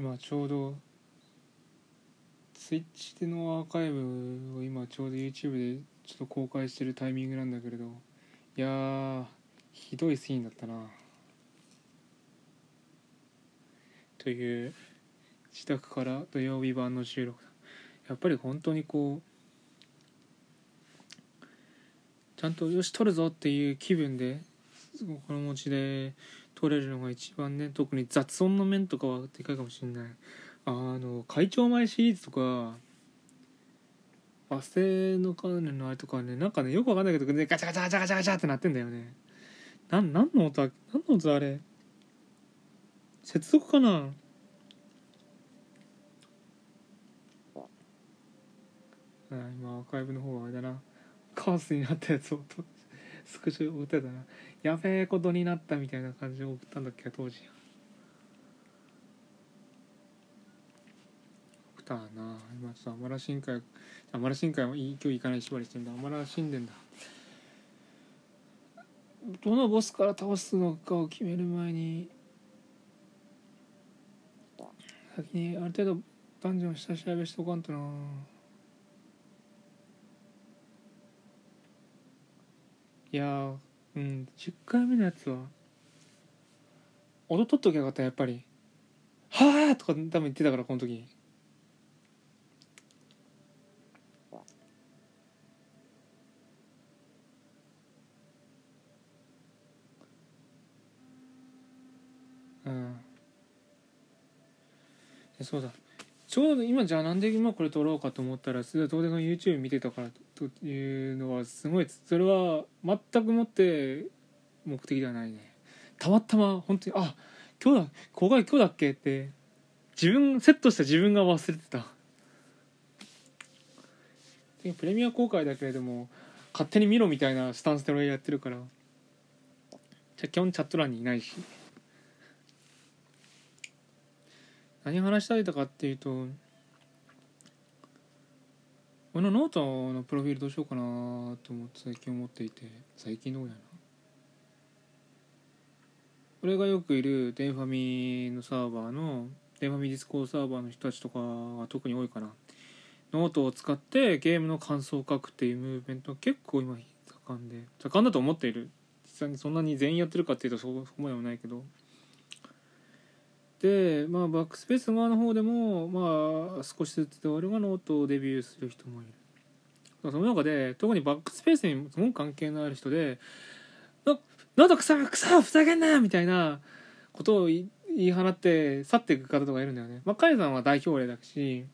今ちょうどツイッチでのアーカイブを今ちょうど YouTube でちょっと公開してるタイミングなんだけれど。いやひどいシーンだったな。という自宅から土曜日版の収録やっぱり本当にこうちゃんとよし撮るぞっていう気分でこの持ちで撮れるのが一番ね特に雑音の面とかはでかいかもしれない。あの会長前シリーズとかバス停の関連のあれとかねなんかねよくわかんないけど、ね、ガチャガチャガチャガチャガチャってなってんだよね。な何の音何の音あれ？接続かな？あ今アーカイブの方はあれだな。カオスになったやつをとスクショ送ってたな。やべえことになったみたいな感じを送ったんだっけ当時送ったな今ちょっとアマラ深海アマラ深海もいい今日行かない縛りしてんだ。アマラ神殿だどのボスから倒すのかを決める前に先にある程度ダンジョン下調べしとかんとな「いやうん10回目のやつは。音取っときゃよかったやっぱり「はあ!」とか多分言ってたからこの時。うん。そうだ。ちょうど今じゃあなんで今これ撮ろうかと思ったらそれは東電が YouTube 見てたからというのはすごいそれは全くもって目的ではないね。たまたま本当にあ今日だ公開今日だっけって自分セットした自分が忘れてた。プレミア公開だけれども勝手に見ろみたいなスタンスで俺やってるから。じゃ基本チャット欄にいないし。何話したいとかっていうと俺のノートのプロフィールどうしようかなと思って最近思っていて最近どうやな俺がよくいるデンファミのサーバーのデンファミ Discord サーバーの人たちとかが特に多いかな。ノートを使ってゲームの感想を書くっていうムーブメントは結構今盛んで盛んだと思っている。実際にそんなに全員やってるかっていうとそこまでもないけど。まあバックスペース側の方でもまあ少しずつで俺がノートをデビューする人もいるその中で特にバックスペースにすごく関係のある人で「な喉くさくさふざけんな!」みたいなことを言い放って去っていく方とかいるんだよね。まあ、カイさんは代表例だし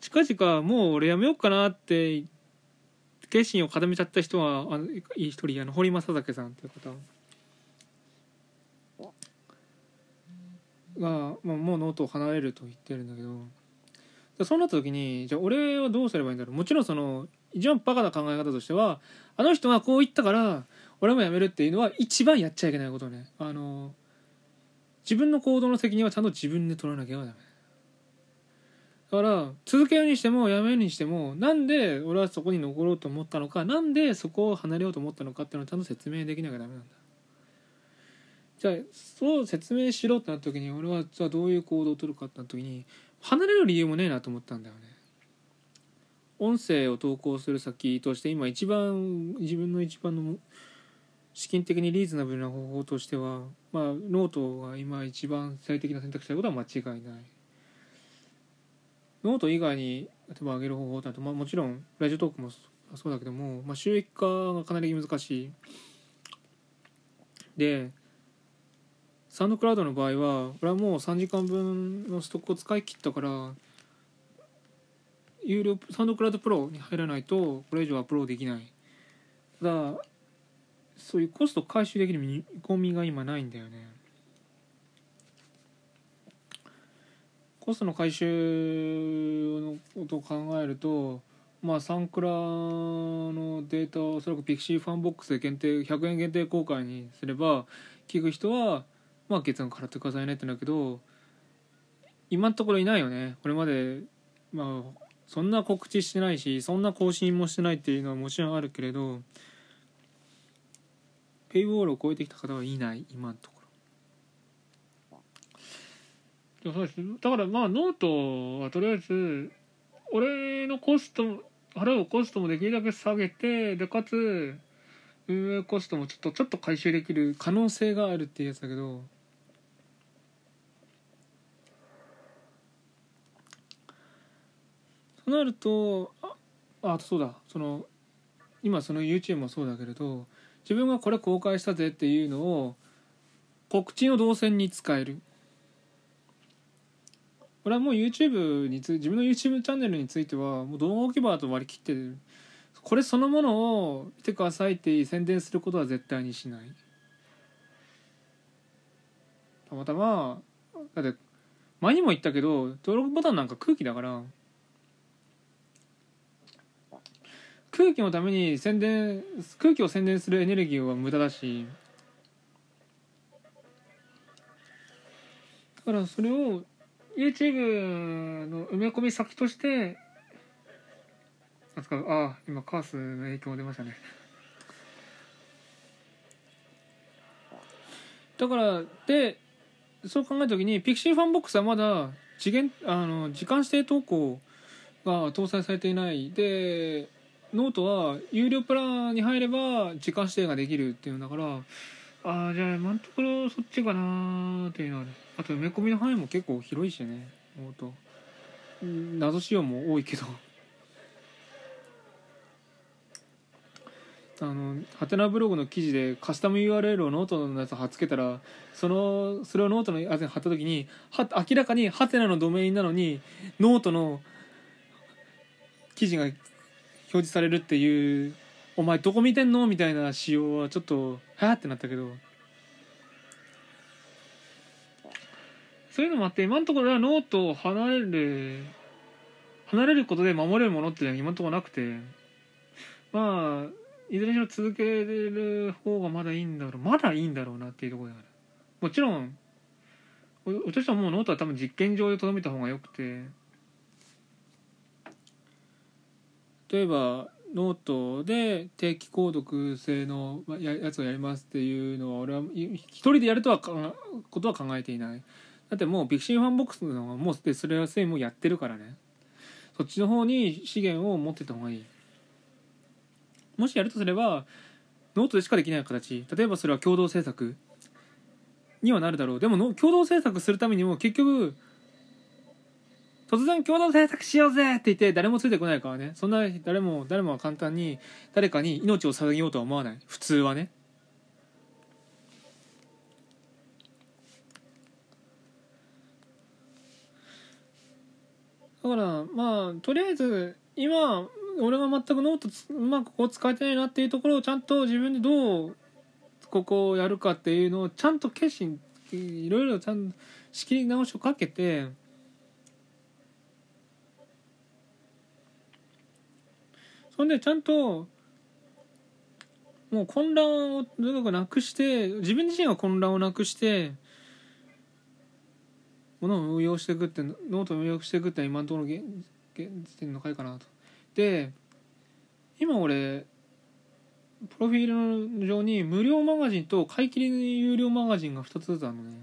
近々もう俺やめようかなって決心を固めちゃった人はあの一人あの堀正武さんっていう方が、まあ、もうノートを離れると言ってるんだけど。そうなった時にじゃあ俺はどうすればいいんだろう。もちろんその一番バカな考え方としてはあの人がこう言ったから俺もやめるっていうのは一番やっちゃいけないことね。あの自分の行動の責任はちゃんと自分で取らなきゃダメだから続けるにしてもやめるにしてもなんで俺はそこに残ろうと思ったのかなんでそこを離れようと思ったのかっていうのをちゃんと説明できなきゃダメなんだ。じゃあそう説明しろってなった時に俺はじゃあどういう行動を取るかってなった時に離れる理由もねえなと思ったんだよね。音声を投稿する先として今一番自分の一番の資金的にリーズナブルな方法としてはまあノートが今一番最適な選択肢ということは間違いない。ノート以外に例えば上げる方法ってなると、まあ、もちろん Radiotalk もそうだけども、まあ、収益化がかなり難しい。で SoundCloud の場合は俺はもう3時間分のストックを使い切ったから有料 SoundCloud Pro に入らないとこれ以上アップロードできない。ただそういうコスト回収できる見込みが今ないんだよね。コストの回収のことを考えるとまあサンクラのデータをおそらく pixivFANBOX で限定100円限定公開にすれば聞く人はまあ月額払ってくださいねってなるけど今のところいないよね。これまでまあそんな告知してないしそんな更新もしてないっていうのはもちろんあるけれどペイウォールを超えてきた方はいない今のところ。そうです。だからまあノートはとりあえず俺のコスト払うコストもできるだけ下げてでかつ運営コストもちょっとちょっと回収できる可能性があるっていうやつだけどとなるとああそうだ。その今その YouTube もそうだけれど自分がこれ公開したぜっていうのを告知の動線に使える。俺はもう YouTube につ自分の YouTube チャンネルについてはもう動画置き場と割り切ってる。これそのものを見てくださいって宣伝することは絶対にしない。たまたまだって前にも言ったけど登録ボタンなんか空気だから空気のために宣伝空気を宣伝するエネルギーは無駄だし。だからそれを YouTube の埋め込み先として扱う。ああ今カースの影響出ましたね。だからでそう考えた時に pixivFANBOX はまだ次元あの時間指定投稿が搭載されていない。でノートは有料プランに入れば時間指定ができるっていうんだからああじゃあ今のところそっちかなーっていうのはあと埋め込みの範囲も結構広いしねノート謎仕様も多いけど。あのはてなブログの記事でカスタム URL をノートのやつ貼っつけたらそのそれをノートのやつに貼った時には明らかにはてなのドメインなのにノートの記事が示されるっていう「お前どこ見てんの?」みたいな仕様はちょっとはやってなったけど。そういうのもあって今のところはノートを離れる離れることで守れるものっていうのは今のところなくて。まあいずれにしろ続ける方がまだいいんだろう。まだいいんだろうなっていうところである。もちろん俺としてはもうノートは多分実験上でとどめた方がよくて。例えばノートで定期購読制のやつをやりますっていうのは俺は一人でやるとかことは考えていない。だってもう pixivFANBOX の方がもうそれはすでにもうやってるからね。そっちの方に資源を持ってた方がいい。もしやるとすればノートでしかできない形。例えばそれは共同制作にはなるだろう。でもの共同制作するためにも結局突然共同制作しようぜって言って誰もついてこないからね。そんな誰も誰もが簡単に誰かに命を捧げようとは思わない。普通はね。だからまあとりあえず今俺が全くノートうまくここ使えてないなっていうところをちゃんと自分でどうここをやるかっていうのをちゃんと決心いろいろちゃんと仕切り直しをかけてそんでちゃんともう混乱をとにかくなくして自分自身が混乱をなくしてものを運用していくってノートを運用していくって今のところ現現時点の回かなと。で今俺プロフィール上に無料マガジンと買い切り有料マガジンが2つずつあるのね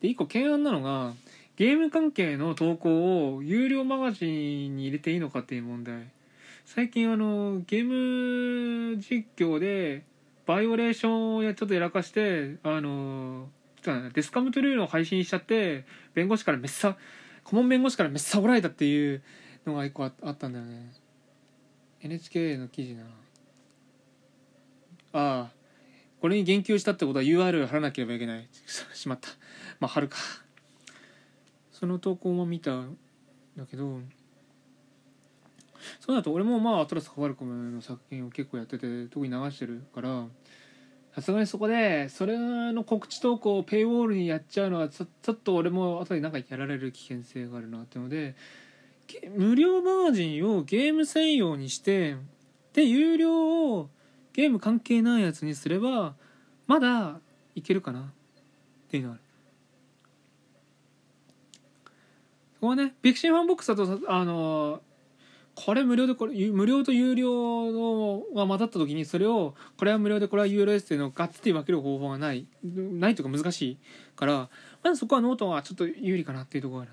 で1個懸案なのがゲーム関係の投稿を有料マガジンに入れていいのかっていう問題最近あのゲーム実況でバイオレーションをちょっとやらかしてあのデスカムトゥルーの配信しちゃって弁護士からめっさ顧問弁護士からめっさおられたっていうのが1個あったんだよね。NHK の記事なああこれに言及したってことは URL 貼らなければいけない。しまった。まあ貼るか。その投稿も見たんだけどそうだと俺もまあアトラス・カバルコムの作品を結構やってて特に流してるからさすがにそこでそれの告知投稿をペイウォールにやっちゃうのはちょちょっと俺も後でなんかやられる危険性があるなっていうので無料マガジンをゲーム専用にしてで有料をゲーム関係ないやつにすればまだいけるかなっていうのがある。ここはね pixivFANBOX だとあのこれ無料でこれ無料と有料のが混ざった時にそれをこれは無料でこれは有料ですっていうのをガッツリ分ける方法がない。ないというか難しいからまずそこはノートはちょっと有利かなっていうところがある。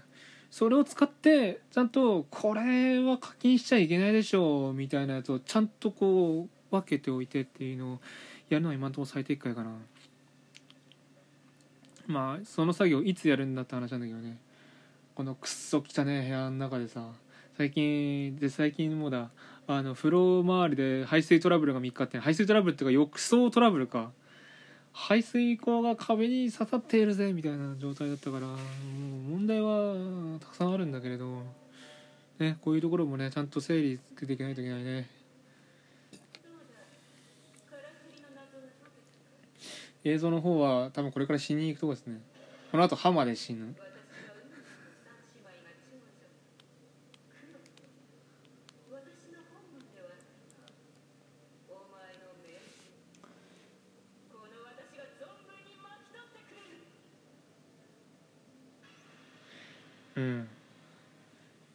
それを使ってちゃんとこれは課金しちゃいけないでしょうみたいなやつをちゃんとこう分けておいてっていうのをやるのは今のところ最適解かな。まあその作業いつやるんだって話なんだけどね。このくっそ汚ね部屋の中でさ。最近で最近もだあの風呂周りで排水トラブルが3日あって排水トラブルっていうか浴槽トラブルか。排水口が壁に刺さっているぜみたいな状態だったからもう問題はたくさんあるんだけれどねこういうところもねちゃんと整理できないといけないね。映像の方は多分これから死に行くとこですね。この後ハマで死ぬ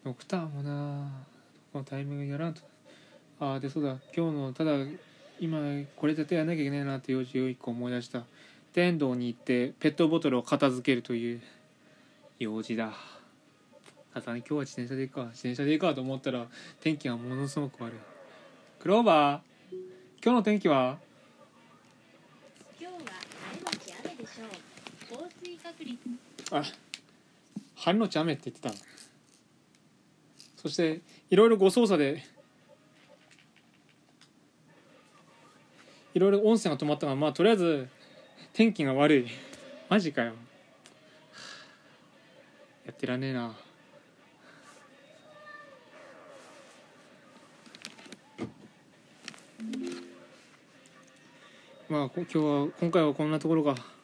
ドクターもなこのタイミングやらんと。ああでそうだ。今日のただ今これ絶対やんなきゃいけないなって用事を一個思い出した。天童に行ってペットボトルを片付けるという用事だ。あとね今日は自転車で行くか自転車で行くかと思ったら天気がものすごく悪い。クローバー今日の天気は？今日は晴れのち雨でしょう。降水確率。あ晴れのち雨って言ってたそしていろいろご操作でいろいろ音声が止まったがまあとりあえず天気が悪い。マジかよ。やってらんねえな。まあ今日は今回はこんなところか。